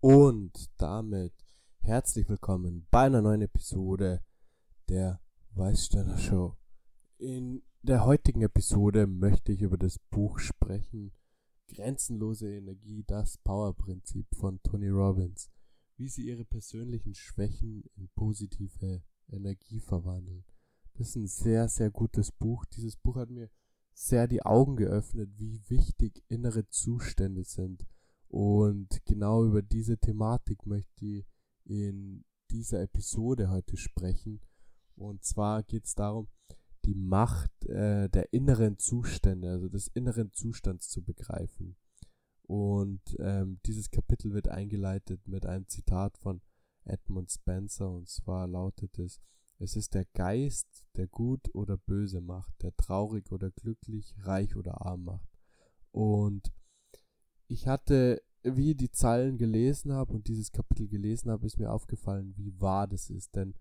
Und damit herzlich willkommen bei einer neuen Episode der Weißsteiner Show. In der heutigen Episode möchte ich über das Buch sprechen Grenzenlose Energie, das Powerprinzip von Tony Robbins, wie sie ihre persönlichen Schwächen in positive Energie verwandeln. Das ist ein sehr, sehr gutes Buch. Dieses Buch hat mir sehr die Augen geöffnet, wie wichtig innere Zustände sind. Und genau über diese Thematik möchte ich in dieser Episode heute sprechen. Und zwar geht es darum, die Macht äh, der inneren Zustände, also des inneren Zustands zu begreifen. Und ähm, dieses Kapitel wird eingeleitet mit einem Zitat von Edmund Spencer und zwar lautet es, es ist der Geist, der gut oder böse macht, der traurig oder glücklich, reich oder arm macht. Und ich hatte, wie die Zeilen gelesen habe und dieses Kapitel gelesen habe, ist mir aufgefallen, wie wahr das ist. Denn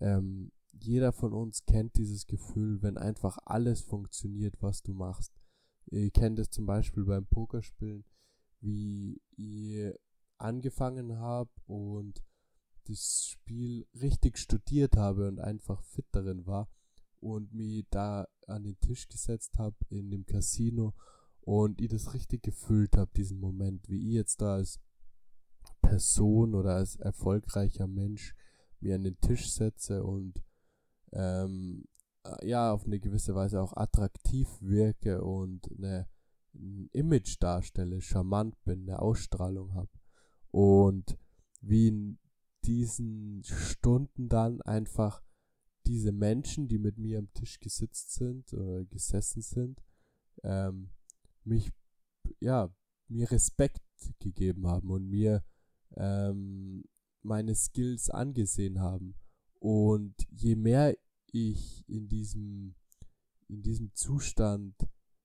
ähm, jeder von uns kennt dieses Gefühl, wenn einfach alles funktioniert, was du machst. Ihr kennt es zum Beispiel beim Pokerspielen, wie ihr angefangen habt und das Spiel richtig studiert habe und einfach fit darin war und mich da an den Tisch gesetzt habe in dem Casino und ich das richtig gefühlt habe, diesen Moment, wie ich jetzt da als Person oder als erfolgreicher Mensch mir an den Tisch setze und ähm, ja, auf eine gewisse Weise auch attraktiv wirke und eine, ein Image darstelle, charmant bin, eine Ausstrahlung habe. Und wie in diesen Stunden dann einfach diese Menschen, die mit mir am Tisch gesitzt sind oder gesessen sind, ähm, mich, ja, mir Respekt gegeben haben und mir ähm, meine Skills angesehen haben. Und je mehr ich in diesem, in diesem Zustand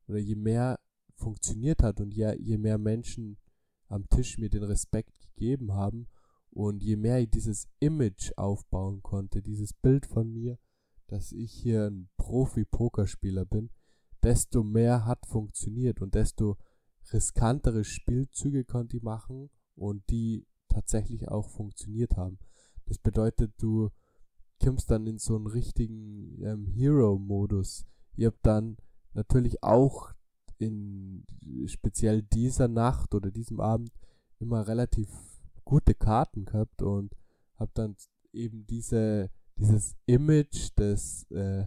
oder je mehr funktioniert hat und je, je mehr Menschen am Tisch mir den Respekt gegeben haben und je mehr ich dieses Image aufbauen konnte, dieses Bild von mir, dass ich hier ein Profi-Pokerspieler bin, desto mehr hat funktioniert und desto riskantere Spielzüge konnte ich machen und die tatsächlich auch funktioniert haben. Das bedeutet, du kommst dann in so einen richtigen ähm, Hero-Modus. Ihr habt dann natürlich auch in speziell dieser Nacht oder diesem Abend immer relativ gute Karten gehabt und hab dann eben diese dieses Image des äh,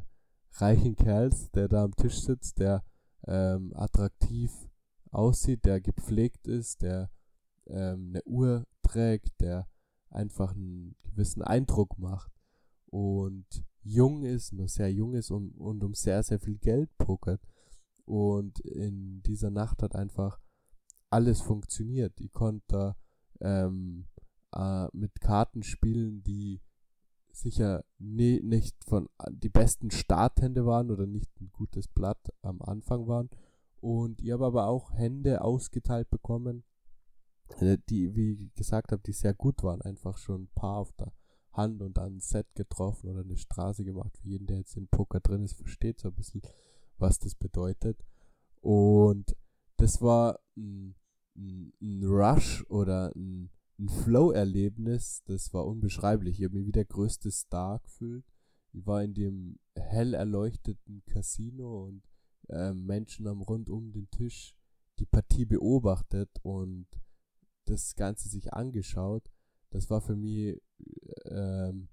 reichen Kerls, der da am Tisch sitzt, der ähm, attraktiv aussieht, der gepflegt ist, der ähm, eine Uhr trägt, der einfach einen gewissen Eindruck macht und jung ist, nur sehr jung ist und, und um sehr, sehr viel Geld pokert. Und in dieser Nacht hat einfach alles funktioniert. Ich konnte ähm, äh, mit Karten spielen, die sicher nie, nicht von die besten Starthände waren oder nicht ein gutes Blatt am Anfang waren. Und ich habe aber auch Hände ausgeteilt bekommen, äh, die, wie gesagt habe, die sehr gut waren. Einfach schon ein paar auf der Hand und dann ein Set getroffen oder eine Straße gemacht. Für jeden, der jetzt in Poker drin ist, versteht so ein bisschen, was das bedeutet. Und das war ein, ein, ein Rush oder ein, ein Flow-Erlebnis, das war unbeschreiblich. Ich habe mich wie der größte Star gefühlt. Ich war in dem hell erleuchteten Casino und äh, Menschen haben rund um den Tisch die Partie beobachtet und das Ganze sich angeschaut. Das war für mich ähm,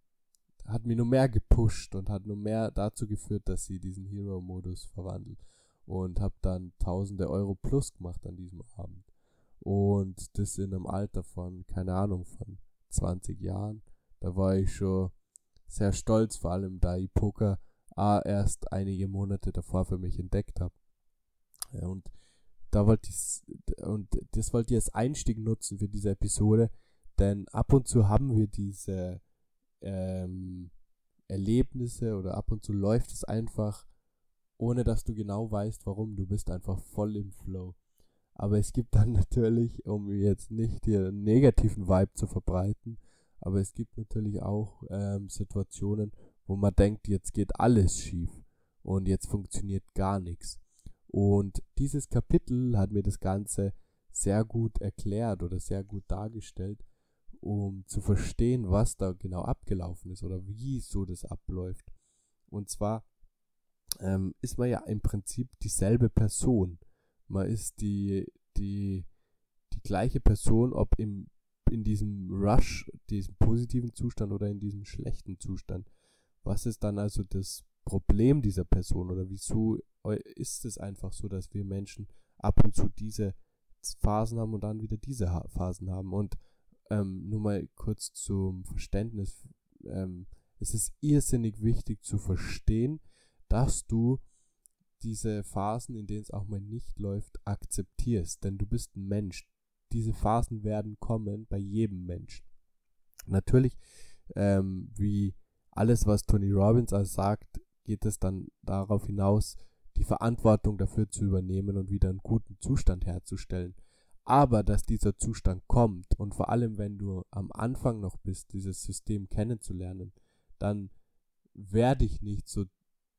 hat mich nur mehr gepusht und hat nur mehr dazu geführt, dass sie diesen Hero-Modus verwandelt. Und habe dann tausende Euro plus gemacht an diesem Abend. Und das in einem Alter von, keine Ahnung, von 20 Jahren. Da war ich schon sehr stolz, vor allem da ich Poker A erst einige Monate davor für mich entdeckt habe. Ja, und da wollte ich und das wollte ich als Einstieg nutzen für diese Episode, denn ab und zu haben wir diese ähm, Erlebnisse oder ab und zu läuft es einfach, ohne dass du genau weißt, warum. Du bist einfach voll im Flow. Aber es gibt dann natürlich, um jetzt nicht einen negativen Vibe zu verbreiten, aber es gibt natürlich auch ähm, Situationen, wo man denkt, jetzt geht alles schief und jetzt funktioniert gar nichts. Und dieses Kapitel hat mir das Ganze sehr gut erklärt oder sehr gut dargestellt, um zu verstehen, was da genau abgelaufen ist oder wie so das abläuft. Und zwar ähm, ist man ja im Prinzip dieselbe Person. Man ist die, die, die gleiche Person, ob im, in diesem Rush, diesem positiven Zustand oder in diesem schlechten Zustand. Was ist dann also das Problem dieser Person oder wieso ist es einfach so, dass wir Menschen ab und zu diese Phasen haben und dann wieder diese Phasen haben. Und ähm, nur mal kurz zum Verständnis. Ähm, es ist irrsinnig wichtig zu verstehen, dass du diese Phasen, in denen es auch mal nicht läuft, akzeptierst. Denn du bist ein Mensch. Diese Phasen werden kommen bei jedem Menschen. Natürlich, ähm, wie alles, was Tony Robbins also sagt, geht es dann darauf hinaus, die Verantwortung dafür zu übernehmen und wieder einen guten Zustand herzustellen. Aber dass dieser Zustand kommt und vor allem, wenn du am Anfang noch bist, dieses System kennenzulernen, dann werde ich nicht so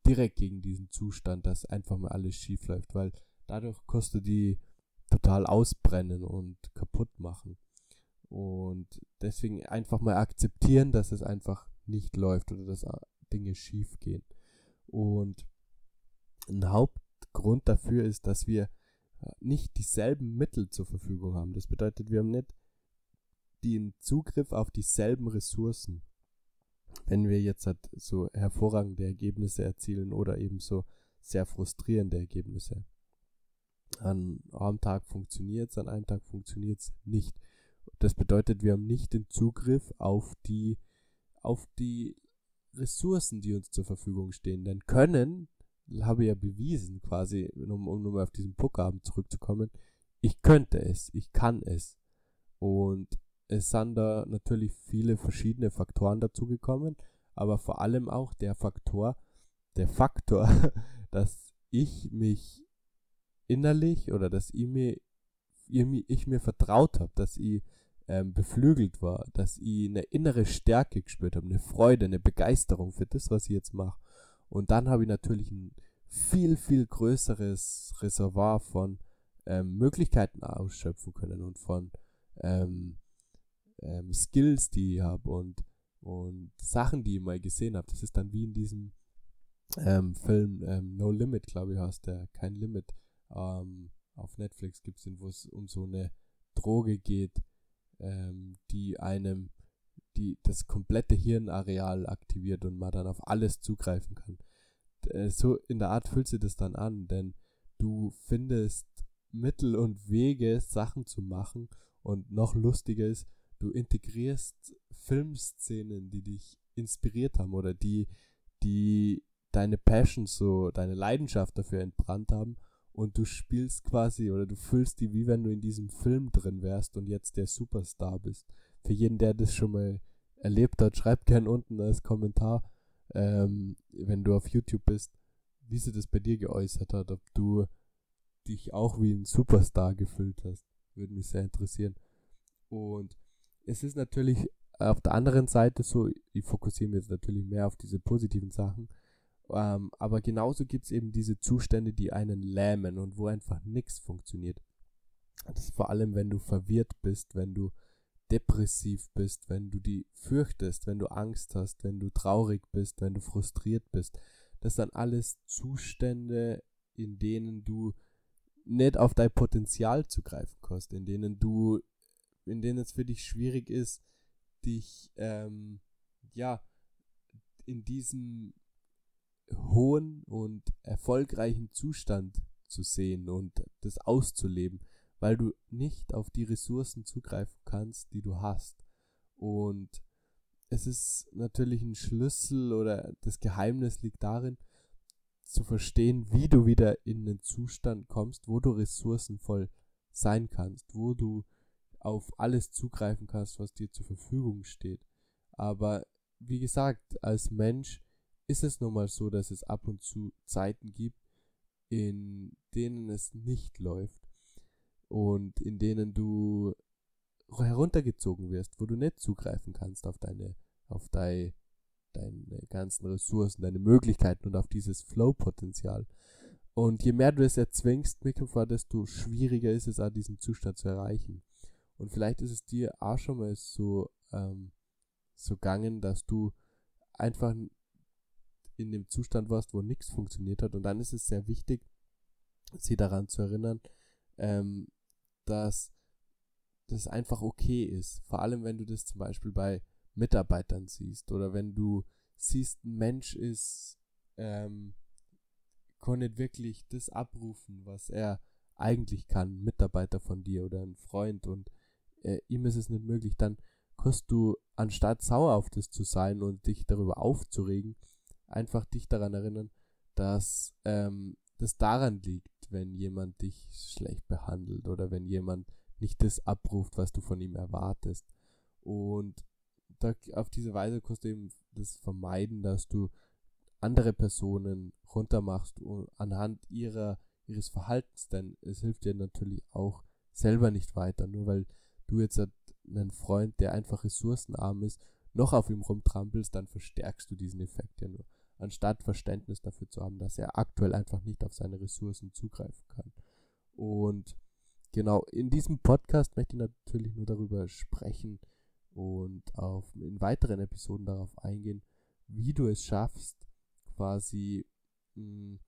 direkt gegen diesen Zustand, dass einfach mal alles schief läuft, weil dadurch kostet die total ausbrennen und kaputt machen. Und deswegen einfach mal akzeptieren, dass es einfach nicht läuft oder dass Dinge schief gehen. Und ein Hauptgrund dafür ist, dass wir nicht dieselben Mittel zur Verfügung haben. Das bedeutet, wir haben nicht den Zugriff auf dieselben Ressourcen. Wenn wir jetzt halt so hervorragende Ergebnisse erzielen oder eben so sehr frustrierende Ergebnisse. An einem Tag funktioniert es, an einem Tag funktioniert es nicht. Das bedeutet, wir haben nicht den Zugriff auf die, auf die Ressourcen, die uns zur Verfügung stehen. Denn können habe ja bewiesen, quasi, um, um nur mal auf diesen Puckabend zurückzukommen, ich könnte es, ich kann es. Und es sind da natürlich viele verschiedene Faktoren dazugekommen, aber vor allem auch der Faktor, der Faktor, dass ich mich innerlich oder dass ich mir, ich mir vertraut habe, dass ich ähm, beflügelt war, dass ich eine innere Stärke gespürt habe, eine Freude, eine Begeisterung für das, was ich jetzt mache. Und dann habe ich natürlich ein viel, viel größeres Reservoir von ähm, Möglichkeiten ausschöpfen können und von ähm, ähm, Skills, die ich habe und, und Sachen, die ich mal gesehen habe. Das ist dann wie in diesem ähm, Film ähm, No Limit, glaube ich, heißt der, kein Limit. Ähm, auf Netflix gibt es den, wo es um so eine Droge geht, die einem die das komplette Hirnareal aktiviert und man dann auf alles zugreifen kann. Äh, so in der Art fühlt sich das dann an, denn du findest Mittel und Wege, Sachen zu machen und noch lustiger ist, du integrierst Filmszenen, die dich inspiriert haben oder die, die deine Passion so, deine Leidenschaft dafür entbrannt haben und du spielst quasi oder du fühlst die, wie wenn du in diesem Film drin wärst und jetzt der Superstar bist. Für jeden, der das schon mal erlebt hat, schreibt gern unten als Kommentar, ähm, wenn du auf YouTube bist, wie sich das bei dir geäußert hat, ob du dich auch wie ein Superstar gefühlt hast. Würde mich sehr interessieren. Und es ist natürlich auf der anderen Seite so, ich fokussiere mich jetzt natürlich mehr auf diese positiven Sachen, ähm, aber genauso gibt es eben diese Zustände, die einen lähmen und wo einfach nichts funktioniert. Das ist vor allem, wenn du verwirrt bist, wenn du depressiv bist, wenn du die fürchtest, wenn du Angst hast, wenn du traurig bist, wenn du frustriert bist. Das sind alles Zustände, in denen du nicht auf dein Potenzial zugreifen kannst, in denen du, in denen es für dich schwierig ist, dich, ähm, ja, in diesem hohen und erfolgreichen Zustand zu sehen und das auszuleben weil du nicht auf die Ressourcen zugreifen kannst, die du hast. Und es ist natürlich ein Schlüssel oder das Geheimnis liegt darin, zu verstehen, wie du wieder in einen Zustand kommst, wo du ressourcenvoll sein kannst, wo du auf alles zugreifen kannst, was dir zur Verfügung steht. Aber wie gesagt, als Mensch ist es nun mal so, dass es ab und zu Zeiten gibt, in denen es nicht läuft und in denen du heruntergezogen wirst, wo du nicht zugreifen kannst auf deine, auf deine, deine ganzen Ressourcen, deine Möglichkeiten und auf dieses Flow-Potenzial. Und je mehr du es erzwingst, Mikrofa, desto schwieriger ist es auch, diesen Zustand zu erreichen. Und vielleicht ist es dir auch schon mal so, ähm, so gegangen, dass du einfach in dem Zustand warst, wo nichts funktioniert hat. Und dann ist es sehr wichtig, sie daran zu erinnern, ähm, dass das einfach okay ist. Vor allem, wenn du das zum Beispiel bei Mitarbeitern siehst oder wenn du siehst, ein Mensch ist, ähm, kann nicht wirklich das abrufen, was er eigentlich kann, ein Mitarbeiter von dir oder ein Freund und äh, ihm ist es nicht möglich, dann kannst du, anstatt sauer auf das zu sein und dich darüber aufzuregen, einfach dich daran erinnern, dass ähm, das daran liegt, wenn jemand dich schlecht behandelt oder wenn jemand nicht das abruft, was du von ihm erwartest. Und da, auf diese Weise kannst du eben das vermeiden, dass du andere Personen runtermachst anhand ihrer, ihres Verhaltens, denn es hilft dir natürlich auch selber nicht weiter, nur weil du jetzt einen Freund, der einfach ressourcenarm ist, noch auf ihm rumtrampelst, dann verstärkst du diesen Effekt ja nur, anstatt Verständnis dafür zu haben, dass er aktuell einfach nicht auf seine Ressourcen zugreifen kann. Und genau, in diesem Podcast möchte ich natürlich nur darüber sprechen und auf, in weiteren Episoden darauf eingehen, wie du es schaffst, quasi mh, hm,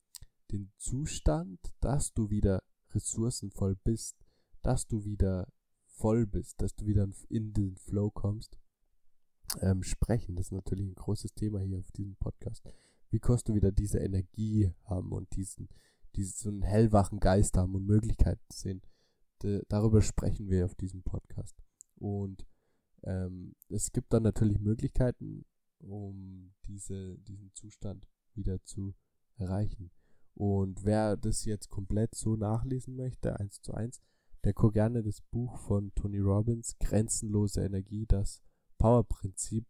den Zustand, dass du wieder ressourcenvoll bist, dass du wieder voll bist, dass du wieder in den Flow kommst, ähm, sprechen. Das ist natürlich ein großes Thema hier auf diesem Podcast. Wie kannst du wieder diese Energie haben und diesen, diesen so einen hellwachen Geist haben und Möglichkeiten sehen? De, darüber sprechen wir auf diesem Podcast. Und ähm, es gibt dann natürlich Möglichkeiten, um diese, diesen Zustand wieder zu erreichen. Und wer das jetzt komplett so nachlesen möchte, eins zu eins, der gerne das Buch von Tony Robbins, Grenzenlose Energie, das Powerprinzip,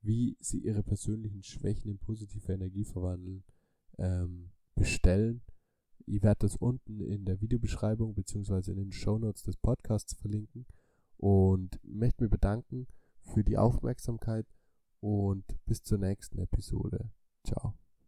wie sie ihre persönlichen Schwächen in positive Energie verwandeln, ähm, bestellen. Ich werde das unten in der Videobeschreibung beziehungsweise in den Shownotes des Podcasts verlinken und möchte mich bedanken für die Aufmerksamkeit und bis zur nächsten Episode. Ciao.